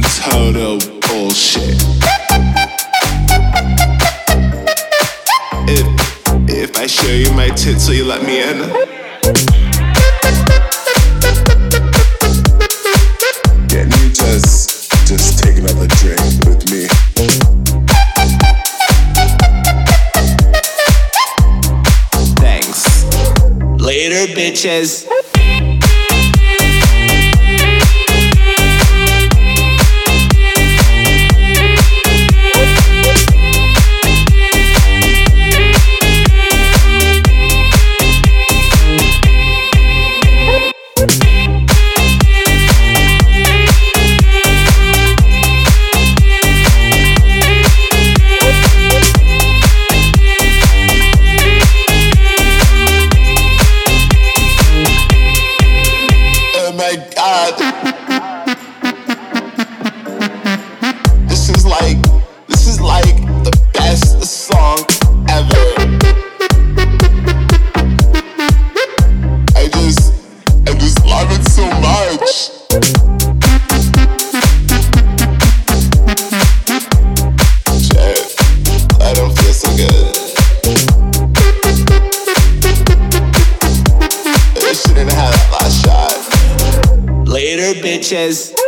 total bullshit. If if I show you my tits, will you let me in? Can you just just take another drink with me? Thanks. Later, bitches. God. Uh, this is like this is like the best song ever. I just I just love it so much. Later,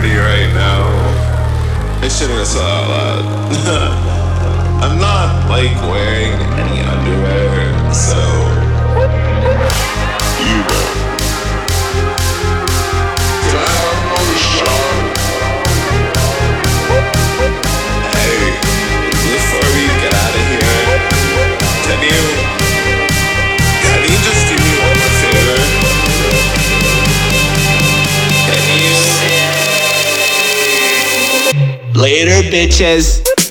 horny right now. I shouldn't have said that. I'm not like wearing any underwear, so. Later, bitches.